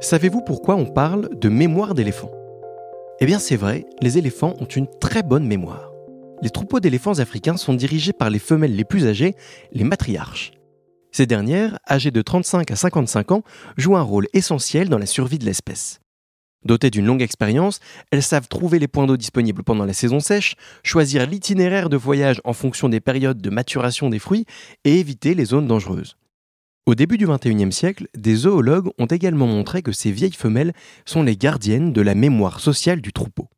Savez-vous pourquoi on parle de mémoire d'éléphant Eh bien c'est vrai, les éléphants ont une très bonne mémoire. Les troupeaux d'éléphants africains sont dirigés par les femelles les plus âgées, les matriarches. Ces dernières, âgées de 35 à 55 ans, jouent un rôle essentiel dans la survie de l'espèce. Dotées d'une longue expérience, elles savent trouver les points d'eau disponibles pendant la saison sèche, choisir l'itinéraire de voyage en fonction des périodes de maturation des fruits et éviter les zones dangereuses. Au début du XXIe siècle, des zoologues ont également montré que ces vieilles femelles sont les gardiennes de la mémoire sociale du troupeau.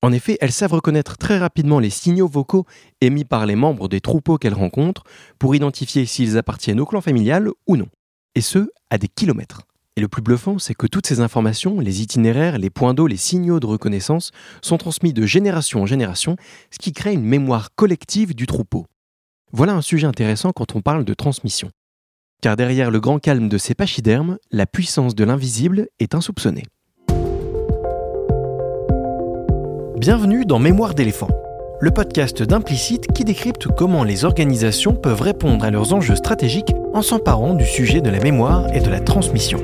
En effet, elles savent reconnaître très rapidement les signaux vocaux émis par les membres des troupeaux qu'elles rencontrent pour identifier s'ils appartiennent au clan familial ou non, et ce, à des kilomètres. Et le plus bluffant, c'est que toutes ces informations, les itinéraires, les points d'eau, les signaux de reconnaissance, sont transmis de génération en génération, ce qui crée une mémoire collective du troupeau. Voilà un sujet intéressant quand on parle de transmission. Car derrière le grand calme de ces pachydermes, la puissance de l'invisible est insoupçonnée. Bienvenue dans Mémoire d'éléphant, le podcast d'Implicite qui décrypte comment les organisations peuvent répondre à leurs enjeux stratégiques en s'emparant du sujet de la mémoire et de la transmission.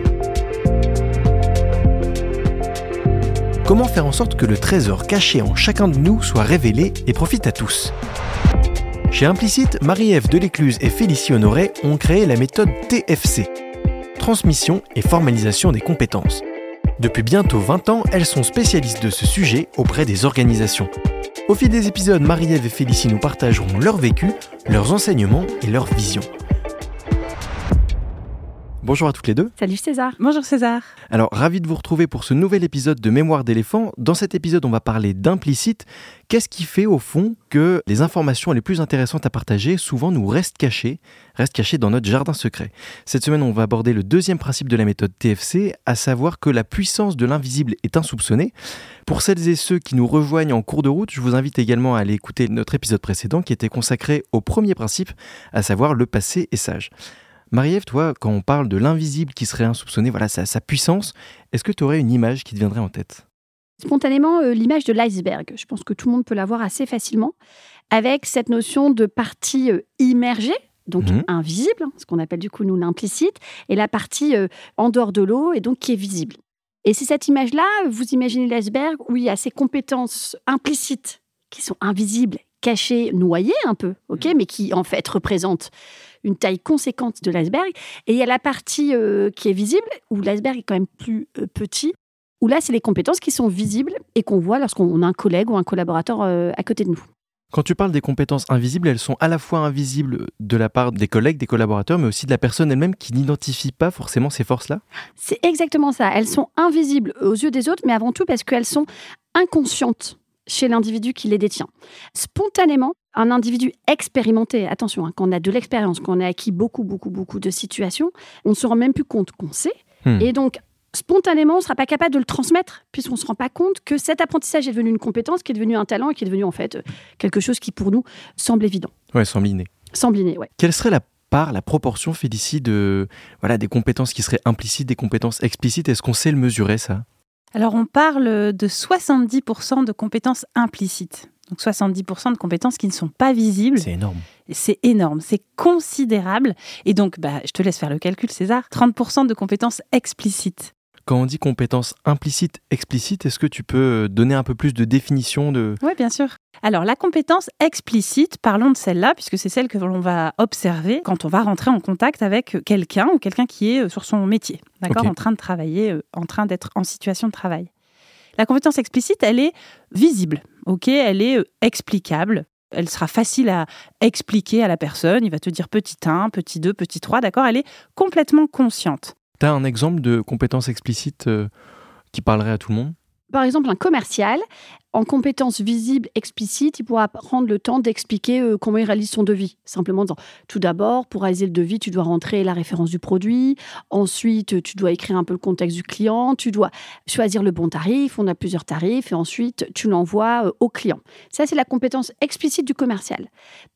Comment faire en sorte que le trésor caché en chacun de nous soit révélé et profite à tous? Chez Implicite, Marie-Ève Delécluse et Félicie Honoré ont créé la méthode TFC, transmission et formalisation des compétences. Depuis bientôt 20 ans, elles sont spécialistes de ce sujet auprès des organisations. Au fil des épisodes, Marie-Ève et Félicie nous partageront leur vécu, leurs enseignements et leurs visions. Bonjour à toutes les deux. Salut César. Bonjour César. Alors, ravi de vous retrouver pour ce nouvel épisode de Mémoire d'éléphant. Dans cet épisode, on va parler d'implicite. Qu'est-ce qui fait au fond que les informations les plus intéressantes à partager souvent nous restent cachées, restent cachées dans notre jardin secret? Cette semaine, on va aborder le deuxième principe de la méthode TFC, à savoir que la puissance de l'invisible est insoupçonnée. Pour celles et ceux qui nous rejoignent en cours de route, je vous invite également à aller écouter notre épisode précédent qui était consacré au premier principe, à savoir le passé est sage. Marie-Ève, toi, quand on parle de l'invisible qui serait insoupçonné, voilà sa, sa puissance, est-ce que tu aurais une image qui te viendrait en tête? Spontanément, euh, l'image de l'iceberg. Je pense que tout le monde peut l'avoir assez facilement, avec cette notion de partie euh, immergée, donc Mhm. invisible, hein, ce qu'on appelle du coup nous l'implicite, et la partie euh, en dehors de l'eau et donc qui est visible. Et c'est cette image-là, vous imaginez l'iceberg où il y a ces compétences implicites qui sont invisibles, cachées, noyées un peu, ok, mais qui en fait représentent une taille conséquente de l'iceberg. Et il y a la partie euh, qui est visible où l'iceberg est quand même plus euh, petit. Où là, c'est les compétences qui sont visibles et qu'on voit lorsqu'on a un collègue ou un collaborateur euh, à côté de nous. Quand tu parles des compétences invisibles, elles sont à la fois invisibles de la part des collègues, des collaborateurs, mais aussi de la personne elle-même qui n'identifie pas forcément ces forces-là? C'est exactement ça. Elles sont invisibles aux yeux des autres, mais avant tout parce qu'elles sont inconscientes chez l'individu qui les détient. Spontanément, un individu expérimenté, attention, hein, quand on a de l'expérience, quand on a acquis beaucoup, beaucoup, beaucoup de situations, on ne se rend même plus compte qu'on sait. Hmm. Et donc, spontanément, on ne sera pas capable de le transmettre, puisqu'on ne se rend pas compte que cet apprentissage est devenu une compétence, qui est devenu un talent et qui est devenu en fait quelque chose qui pour nous semble évident. Ouais, semble inné. Semble inné, ouais. Quelle serait la part, la proportion, Félicie, de voilà, des compétences qui seraient implicites, des compétences explicites? Est-ce qu'on sait le mesurer, ça? Alors on parle de 70% de compétences implicites. Donc 70% de compétences qui ne sont pas visibles. C'est énorme. C'est énorme, c'est considérable. Et donc, bah, je te laisse faire le calcul, César. 30% de compétences explicites. Quand on dit compétences implicites, explicites, est-ce que tu peux donner un peu plus de définition de... Oui, bien sûr. Alors, la compétence explicite, parlons de celle-là, puisque c'est celle que l'on va observer quand on va rentrer en contact avec quelqu'un ou quelqu'un qui est euh, sur son métier, d'accord, en train de travailler, euh, en train d'être en situation de travail. La compétence explicite, elle est visible, ok, elle est euh, explicable. Elle sera facile à expliquer à la personne. Il va te dire petit 1, petit 2, petit 3, d'accord Elle est complètement consciente. Tu as un exemple de compétences explicites euh, qui parlerait à tout le monde? Par exemple, un commercial, en compétences visibles, explicites, il pourra prendre le temps d'expliquer euh, comment il réalise son devis. Simplement en disant, tout d'abord, pour réaliser le devis, tu dois rentrer la référence du produit. Ensuite, tu dois écrire un peu le contexte du client. Tu dois choisir le bon tarif. On a plusieurs tarifs. Et ensuite, tu l'envoies euh, au client. Ça, c'est la compétence explicite du commercial.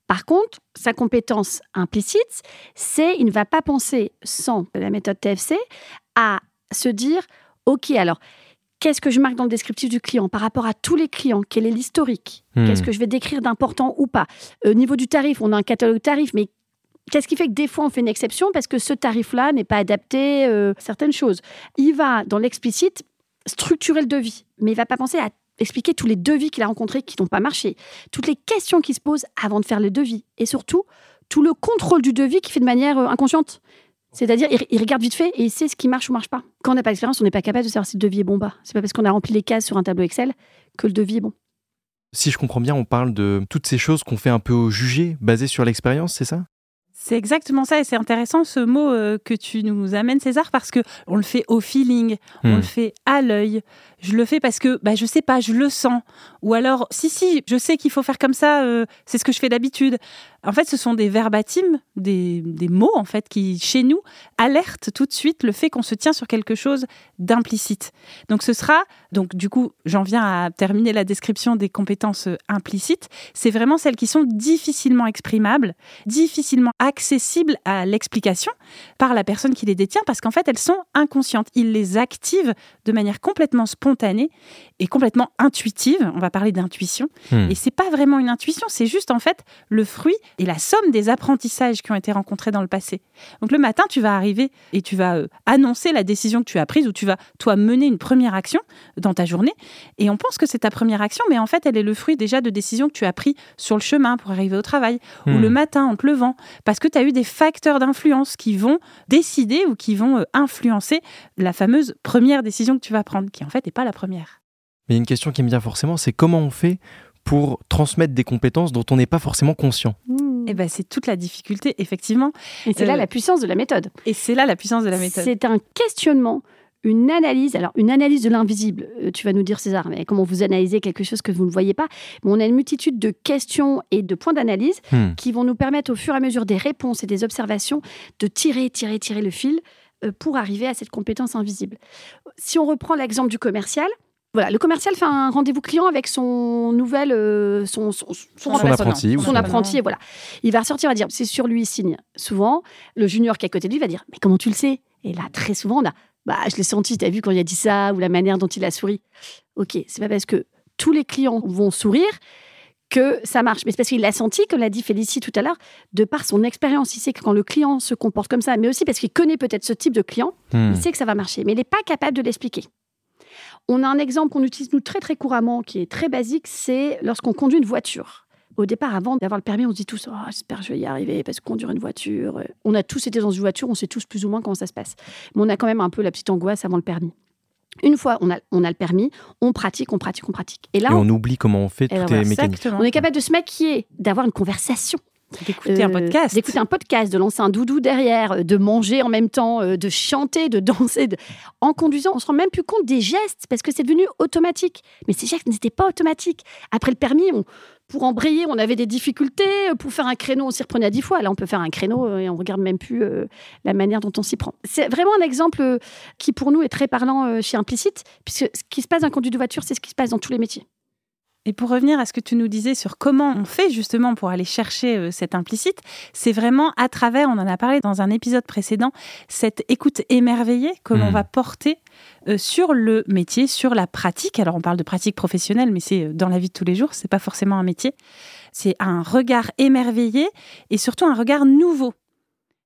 Par contre, sa compétence implicite, c'est il ne va pas penser, sans la méthode TFC, à se dire, OK, alors, qu'est-ce que je marque dans le descriptif du client par rapport à tous les clients? Quel est l'historique? Hmm. Qu'est-ce que je vais décrire d'important ou pas? Au niveau du tarif, on a un catalogue tarif, mais Qu'est-ce qui fait que des fois on fait une exception parce que ce tarif-là n'est pas adapté euh, à certaines choses? Il va dans l'explicite structurer le devis, mais il va pas penser à expliquer tous les devis qu'il a rencontrés qui n'ont pas marché, toutes les questions qui se posent avant de faire le devis, et surtout tout le contrôle du devis qui fait de manière euh, inconsciente. C'est-à-dire, il, il regarde vite fait et il sait ce qui marche ou marche pas. Quand on n'a pas d'expérience, on n'est pas capable de savoir si le devis est bon ou pas. C'est pas parce qu'on a rempli les cases sur un tableau Excel que le devis est bon. Si je comprends bien, on parle de toutes ces choses qu'on fait un peu au jugé, basées sur l'expérience, c'est ça? C'est exactement ça et c'est intéressant ce mot euh, que tu nous amènes César parce que on le fait au feeling, on Hmm. le fait à l'œil. Je le fais parce que bah je sais pas, je le sens ou alors si si, je sais qu'il faut faire comme ça, euh, c'est ce que je fais d'habitude. En fait, ce sont des verbatims, des, des mots en fait qui chez nous alertent tout de suite le fait qu'on se tient sur quelque chose d'implicite. Donc ce sera donc du coup, j'en viens à terminer la description des compétences euh, implicites, c'est vraiment celles qui sont difficilement exprimables, difficilement accessibles à l'explication par la personne qui les détient parce qu'en fait, elles sont inconscientes. Il les active de manière complètement spontanée et complètement intuitive. On va parler d'intuition. Hmm. Et c'est pas vraiment une intuition, c'est juste en fait le fruit et la somme des apprentissages qui ont été rencontrés dans le passé. Donc le matin, tu vas arriver et tu vas euh, annoncer la décision que tu as prise ou tu vas toi mener une première action dans ta journée et on pense que c'est ta première action mais en fait, elle est le fruit déjà de décisions que tu as prises sur le chemin pour arriver au travail ou Hmm. le matin en te levant parce que tu as eu des facteurs d'influence qui vont décider ou qui vont euh, influencer la fameuse première décision que tu vas prendre qui en fait n'est pas la première. Mais il y a une question qui me vient forcément, c'est comment on fait pour transmettre des compétences dont on n'est pas forcément conscient? Et ben c'est toute la difficulté effectivement Et c'est là Euh, la puissance de la méthode. et c'est là la puissance de la méthode. C'est un questionnement, une analyse. Alors, une analyse de l'invisible. Euh, tu vas nous dire, César, mais comment vous analysez quelque chose que vous ne voyez pas? Mais on a une multitude de questions et de points d'analyse Hmm. qui vont nous permettre, au fur et à mesure des réponses et des observations, de tirer, tirer, tirer le fil euh, pour arriver à cette compétence invisible. Si on reprend l'exemple du commercial, voilà, le commercial fait un rendez-vous client avec son nouvel, euh, son, son, son Son remplaçant apprenti son apprenti, et voilà. Il va ressortir, il va dire, c'est sur lui, il signe. Souvent, le junior qui est à côté de lui va dire, mais comment tu le sais? Et là, très souvent, on a, bah, je l'ai senti, t'as vu quand il a dit ça, ou la manière dont il a souri. Ok, c'est pas parce que tous les clients vont sourire que ça marche. Mais c'est parce qu'il l'a senti, comme l'a dit Félicie tout à l'heure, de par son expérience. Il sait que quand le client se comporte comme ça, mais aussi parce qu'il connaît peut-être ce type de client, Hmm. il sait que ça va marcher, mais il n'est pas capable de l'expliquer. On a un exemple qu'on utilise nous très très couramment, qui est très basique, c'est lorsqu'on conduit une voiture. Au départ, avant d'avoir le permis, on se dit tous oh, j'espère que je vais y arriver parce que conduire une voiture. euh, On a tous été dans une voiture, on sait tous plus ou moins comment ça se passe. Mais on a quand même un peu la petite angoisse avant le permis. Une fois on a, on a le permis, on pratique, on pratique, on pratique. Et là, Et on, on oublie comment on fait, tout est mécanique. Exactement. on est capable de se maquiller, d'avoir une conversation d'écouter un euh, podcast. D'écouter un podcast, de lancer un doudou derrière, euh, de manger en même temps, euh, de chanter, de danser. de- En conduisant, on se rend même plus compte des gestes parce que c'est devenu automatique. Mais ces gestes n'étaient pas automatiques. Après le permis, on- pour embrayer, on avait des difficultés. Pour faire un créneau, on s'y reprenait à dix fois. Là, on peut faire un créneau et on regarde même plus euh, la manière dont on s'y prend. C'est vraiment un exemple euh, qui, pour nous, est très parlant euh, chez Implicite, puisque ce qui se passe dans un conduit de voiture, c'est ce qui se passe dans tous les métiers. Et pour revenir à ce que tu nous disais sur comment on fait justement pour aller chercher euh, cet implicite, c'est vraiment à travers, on en a parlé dans un épisode précédent, cette écoute émerveillée que l'on Mhm. va porter euh, sur le métier, sur la pratique. Alors on parle de pratique professionnelle, mais c'est euh, dans la vie de tous les jours, c'est pas forcément un métier. C'est un regard émerveillé et surtout un regard nouveau.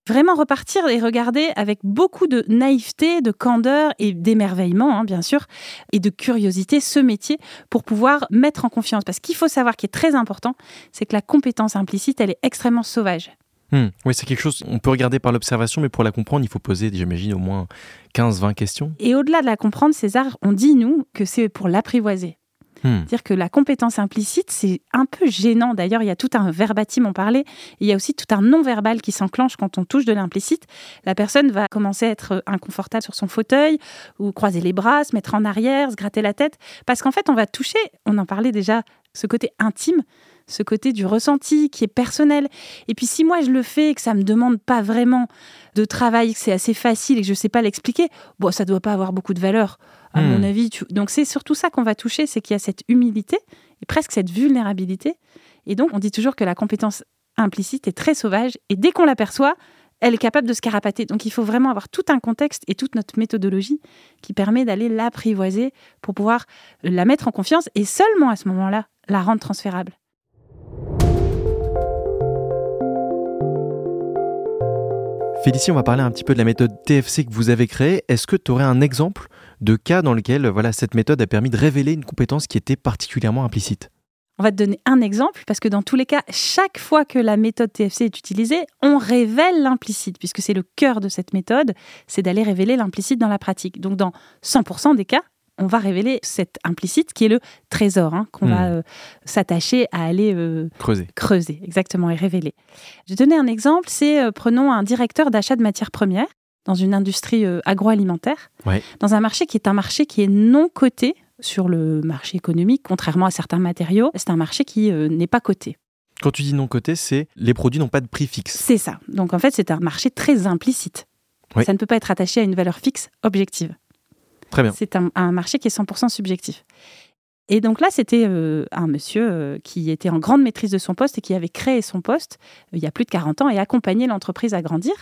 Vraiment repartir et regarder avec beaucoup de naïveté, de candeur et d'émerveillement, hein, bien sûr, et de curiosité ce métier pour pouvoir mettre en confiance. Parce qu'il faut savoir qui est très important, c'est que la compétence implicite, elle est extrêmement sauvage. Hmm. Oui, c'est quelque chose, on peut regarder par l'observation, mais pour la comprendre, il faut poser, j'imagine, au moins 15-20 questions. Et au-delà de la comprendre, César, on dit, nous, que c'est pour l'apprivoiser. Hmm. Dire que la compétence implicite, c'est un peu gênant. D'ailleurs, il y a tout un verbatim, on parlait. Il y a aussi tout un non-verbal qui s'enclenche quand on touche de l'implicite. La personne va commencer à être inconfortable sur son fauteuil ou croiser les bras, se mettre en arrière, se gratter la tête. Parce qu'en fait, on va toucher, on en parlait déjà, ce côté intime, ce côté du ressenti qui est personnel. Et puis si moi je le fais et que ça me demande pas vraiment de travail, que c'est assez facile et que je sais pas l'expliquer, bon, ça doit pas avoir beaucoup de valeur, à Hmm. mon avis. tu- Donc c'est surtout ça qu'on va toucher, c'est qu'il y a cette humilité et presque cette vulnérabilité. Et donc on dit toujours que la compétence implicite est très sauvage et dès qu'on l'aperçoit, elle est capable de se carapater. Donc il faut vraiment avoir tout un contexte et toute notre méthodologie qui permet d'aller l'apprivoiser pour pouvoir la mettre en confiance et seulement à ce moment-là la rendre transférable. Félicie, on va parler un petit peu de la méthode TFC que vous avez créée. Est-ce que tu aurais un exemple de cas dans lequel voilà, cette méthode a permis de révéler une compétence qui était particulièrement implicite on va te donner un exemple parce que dans tous les cas, chaque fois que la méthode TFC est utilisée, on révèle l'implicite puisque c'est le cœur de cette méthode, c'est d'aller révéler l'implicite dans la pratique. Donc dans 100% des cas, on va révéler cet implicite qui est le trésor hein, qu'on va hmm. euh, s'attacher à aller euh, creuser. Creuser, exactement, et révéler. Je vais donner un exemple, c'est euh, prenons un directeur d'achat de matières premières dans une industrie agroalimentaire, dans un marché qui est un marché qui est non coté sur le marché économique, contrairement à certains matériaux. C'est un marché qui euh, n'est pas coté. Quand tu dis non coté, c'est les produits n'ont pas de prix fixe. C'est ça. Donc en fait, c'est un marché très implicite. Ça ne peut pas être attaché à une valeur fixe objective. Très bien. C'est un, marché qui est 100% subjectif. Et donc là, c'était euh, un monsieur euh, qui était en grande maîtrise de son poste et qui avait créé son poste il y a plus de 40 ans et accompagné l'entreprise à grandir.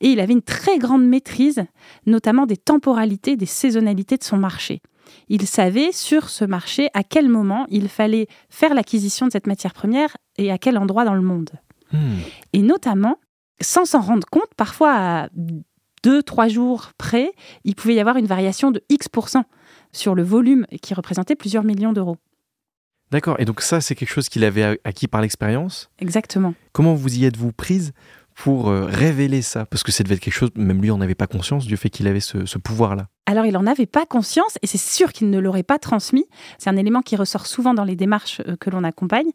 Et il avait une très grande maîtrise, notamment des temporalités, des saisonnalités de son marché il savait sur ce marché à quel moment il fallait faire l'acquisition de cette matière première et à quel endroit dans le monde. Hmm. Et notamment, sans s'en rendre compte, parfois à deux, trois jours près, il pouvait y avoir une variation de X% sur le volume qui représentait plusieurs millions d'euros. D'accord, et donc ça, c'est quelque chose qu'il avait acquis par l'expérience? Exactement. Comment vous y êtes-vous prise pour euh, révéler ça? Parce que ça devait être quelque chose, même lui, on n'avait pas conscience du fait qu'il avait ce, pouvoir-là. Alors, il n'en avait pas conscience et c'est sûr qu'il ne l'aurait pas transmis. C'est un élément qui ressort souvent dans les démarches euh, que l'on accompagne.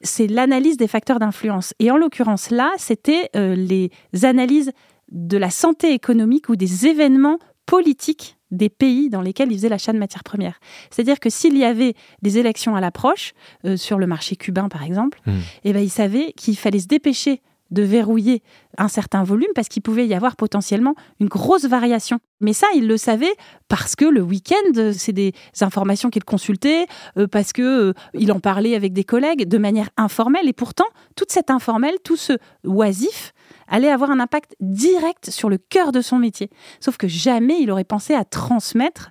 C'est l'analyse des facteurs d'influence. Et en l'occurrence, là, c'était euh, les analyses de la santé économique ou des événements politiques des pays dans lesquels il faisait l'achat de matières premières. C'est-à-dire que s'il y avait des élections à l'approche, sur le marché cubain par exemple, hmm. eh ben, il savait qu'il fallait se dépêcher de verrouiller un certain volume parce qu'il pouvait y avoir potentiellement une grosse variation. Mais ça, il le savait parce que le week-end, c'est des informations qu'il consultait, euh, parce que euh, il en parlait avec des collègues de manière informelle. Et pourtant, toute cette informelle, tout ce oisif, allait avoir un impact direct sur le cœur de son métier. Sauf que jamais il aurait pensé à transmettre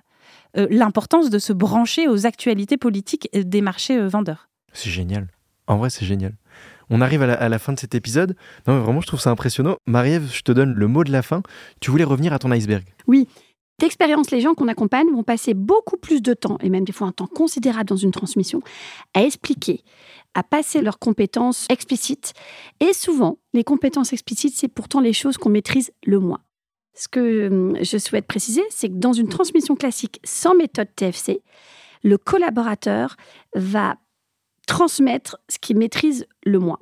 euh, l'importance de se brancher aux actualités politiques des marchés vendeurs. C'est génial. En vrai, c'est génial. On arrive à la, fin de cet épisode. Non, vraiment, je trouve ça impressionnant. Marie-Ève, je te donne le mot de la fin. Tu voulais revenir à ton iceberg. Oui. D'expérience, les gens qu'on accompagne vont passer beaucoup plus de temps, et même des fois un temps considérable dans une transmission, à expliquer, à passer leurs compétences explicites. Et souvent, les compétences explicites, c'est pourtant les choses qu'on maîtrise le moins. Ce que hum, je souhaite préciser, c'est que dans une transmission classique sans méthode TFC, le collaborateur va transmettre ce qu'il maîtrise le moins.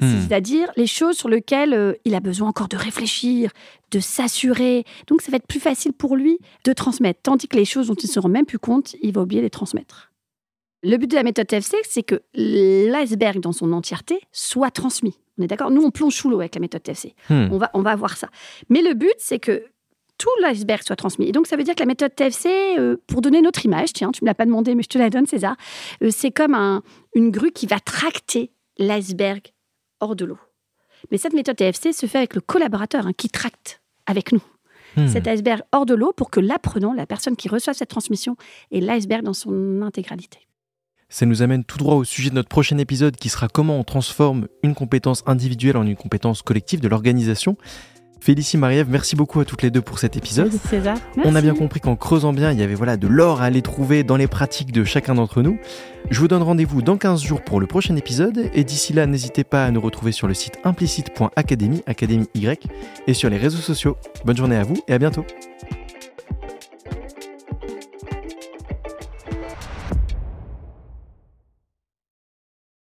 Hmm. C'est-à-dire les choses sur lesquelles euh, il a besoin encore de réfléchir, de s'assurer. Donc ça va être plus facile pour lui de transmettre. Tandis que les choses dont il ne se rend même plus compte, il va oublier de les transmettre. Le but de la méthode TFC, c'est que l'iceberg dans son entièreté soit transmis. On est d'accord? Nous, on plonge sous l'eau avec la méthode TFC. Hmm. On, va, on va voir ça. Mais le but, c'est que tout l'iceberg soit transmis. Et donc, ça veut dire que la méthode TFC, euh, pour donner notre image, tiens, tu ne me l'as pas demandé, mais je te la donne, César, euh, c'est comme un, une grue qui va tracter l'iceberg hors de l'eau. Mais cette méthode TFC se fait avec le collaborateur hein, qui tracte avec nous. Hmm. Cet iceberg hors de l'eau pour que l'apprenant, la personne qui reçoit cette transmission, ait l'iceberg dans son intégralité. Ça nous amène tout droit au sujet de notre prochain épisode qui sera comment on transforme une compétence individuelle en une compétence collective de l'organisation. Félicie Marie-Ève, merci beaucoup à toutes les deux pour cet épisode. César. On a bien compris qu'en creusant bien, il y avait voilà de l'or à aller trouver dans les pratiques de chacun d'entre nous. Je vous donne rendez-vous dans 15 jours pour le prochain épisode et d'ici là, n'hésitez pas à nous retrouver sur le site implicite.academy, académie Y et sur les réseaux sociaux. Bonne journée à vous et à bientôt.